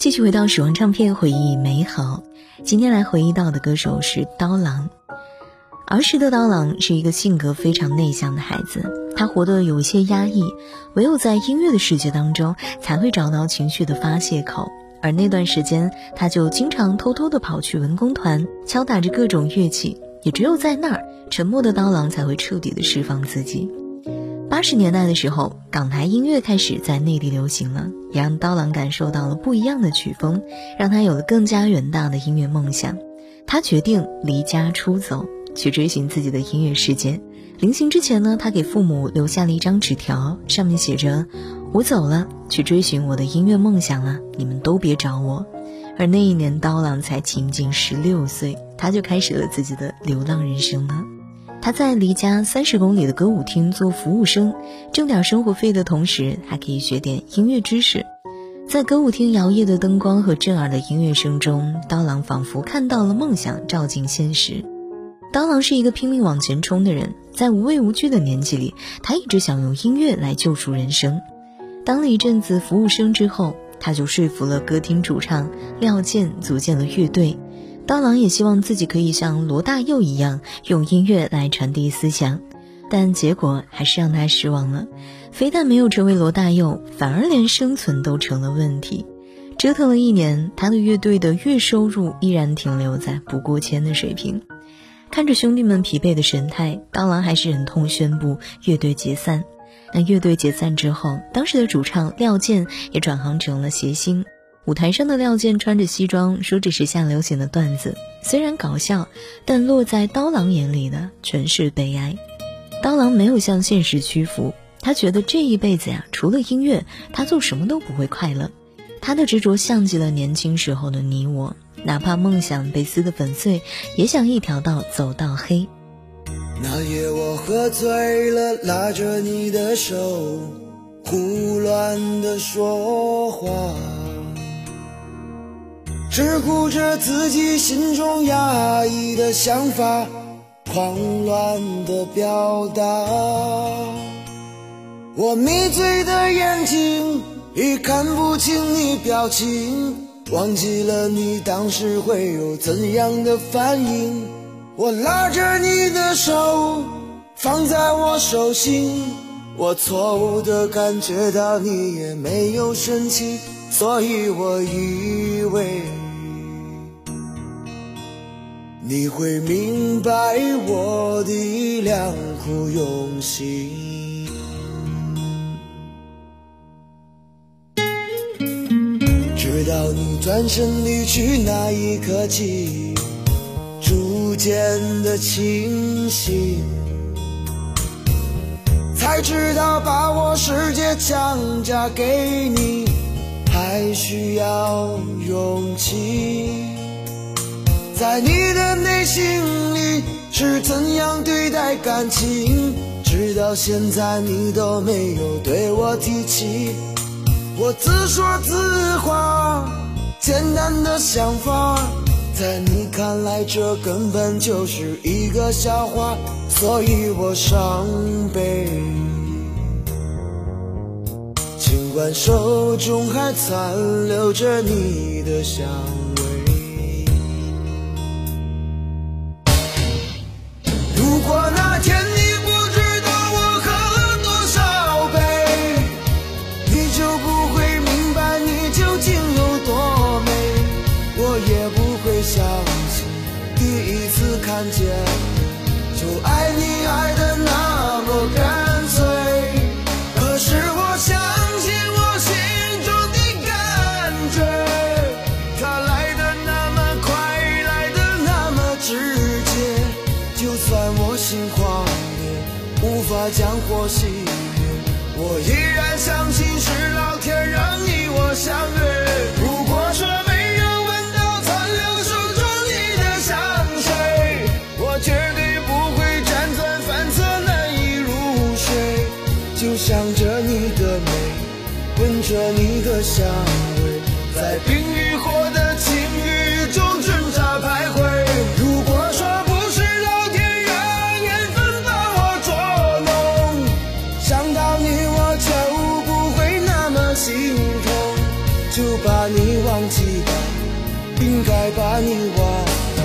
继续回到时光唱片，回忆美好。今天来回忆到的歌手是刀郎。儿时的刀郎是一个性格非常内向的孩子，他活得有一些压抑，唯有在音乐的世界当中才会找到情绪的发泄口。而那段时间，他就经常偷偷的跑去文工团，敲打着各种乐器。也只有在那儿，沉默的刀郎才会彻底的释放自己。八十年代的时候，港台音乐开始在内地流行了，也让刀郎感受到了不一样的曲风，让他有了更加远大的音乐梦想。他决定离家出走，去追寻自己的音乐世界。临行之前呢，他给父母留下了一张纸条，上面写着：“我走了，去追寻我的音乐梦想了，你们都别找我。”而那一年，刀郎才仅仅十六岁，他就开始了自己的流浪人生了。他在离家三十公里的歌舞厅做服务生，挣点生活费的同时，还可以学点音乐知识。在歌舞厅摇曳的灯光和震耳的音乐声中，刀郎仿佛看到了梦想照进现实。刀郎是一个拼命往前冲的人，在无畏无惧的年纪里，他一直想用音乐来救赎人生。当了一阵子服务生之后，他就说服了歌厅主唱廖健，组建了乐队。刀郎也希望自己可以像罗大佑一样，用音乐来传递思想，但结果还是让他失望了。非但没有成为罗大佑，反而连生存都成了问题。折腾了一年，他的乐队的月收入依然停留在不过千的水平。看着兄弟们疲惫的神态，刀郎还是忍痛宣布乐队解散。那乐队解散之后，当时的主唱廖健也转行成了谐星。舞台上的廖健穿着西装，说着时下流行的段子，虽然搞笑，但落在刀郎眼里的全是悲哀。刀郎没有向现实屈服，他觉得这一辈子呀，除了音乐，他做什么都不会快乐。他的执着像极了年轻时候的你我，哪怕梦想被撕得粉碎，也想一条道走到黑。那夜我喝醉了，拉着你的手，胡乱的说话。只顾着自己心中压抑的想法，狂乱的表达。我迷醉的眼睛已看不清你表情，忘记了你当时会有怎样的反应。我拉着你的手，放在我手心，我错误的感觉到你也没有生气，所以我以为。你会明白我的良苦用心，直到你转身离去那一刻起，逐渐的清醒，才知道把我世界强加给你，还需要勇气。在你的内心里是怎样对待感情？直到现在你都没有对我提起。我自说自话，简单的想法，在你看来这根本就是一个笑话，所以我伤悲。尽管手中还残留着你的香。看见，就爱你爱的那么干脆。可是我相信我心中的感觉，它来的那么快，来的那么直接。就算我心狂野，无法将火熄灭，我依然相信想着你的美闻着你的香味，在冰与火的情欲中挣扎徘徊。如果说不是老天让缘分把我捉弄，想到你我就不会那么心痛。就把你忘记吧，应该把你忘了，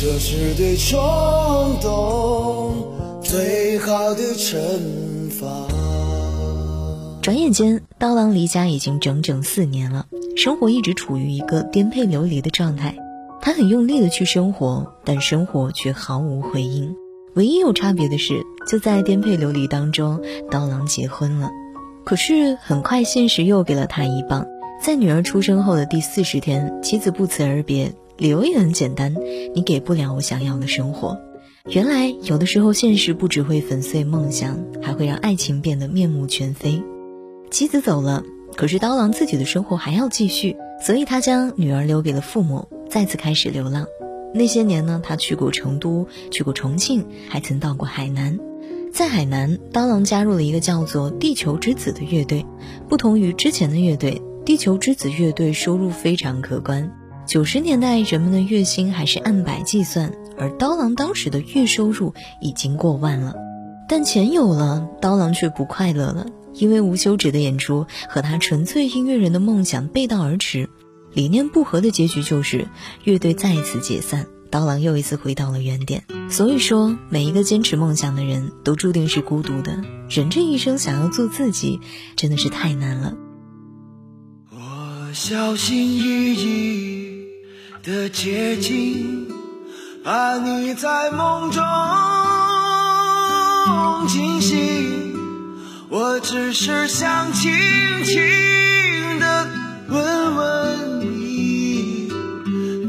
这是对冲动最好的惩罚。转眼间，刀郎离家已经整整四年了，生活一直处于一个颠沛流离的状态。他很用力的去生活，但生活却毫无回应。唯一有差别的是，就在颠沛流离当中，刀郎结婚了。可是很快，现实又给了他一棒。在女儿出生后的第四十天，妻子不辞而别，理由也很简单：你给不了我想要的生活。原来，有的时候现实不只会粉碎梦想，还会让爱情变得面目全非。妻子走了，可是刀郎自己的生活还要继续，所以他将女儿留给了父母。再次开始流浪，那些年呢，他去过成都，去过重庆，还曾到过海南。在海南，刀郎加入了一个叫做“地球之子”的乐队。不同于之前的乐队，“地球之子”乐队收入非常可观。九十年代，人们的月薪还是按百计算，而刀郎当时的月收入已经过万了。但钱有了，刀郎却不快乐了，因为无休止的演出和他纯粹音乐人的梦想背道而驰。理念不合的结局就是乐队再一次解散，刀郎又一次回到了原点。所以说，每一个坚持梦想的人都注定是孤独的。人这一生想要做自己，真的是太难了。我小心翼翼的接近，怕你在梦中惊醒。我只是想轻轻的问问你，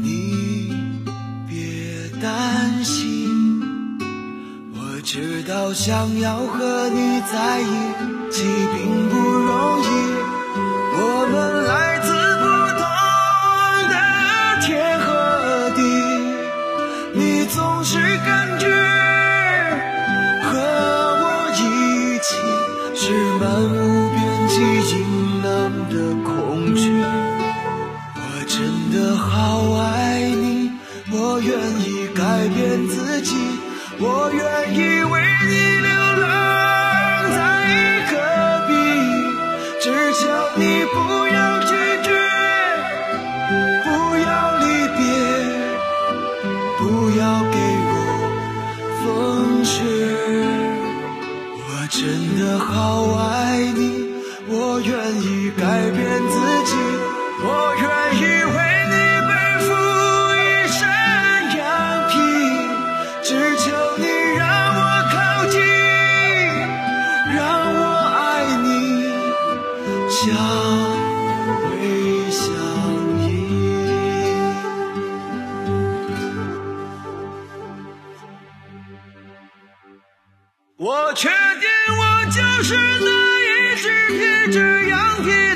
你别担心。我。知道想要和你在一起并不容易，我愿求你让我靠近让我爱你相偎相依我确定我就是那一只披着羊皮。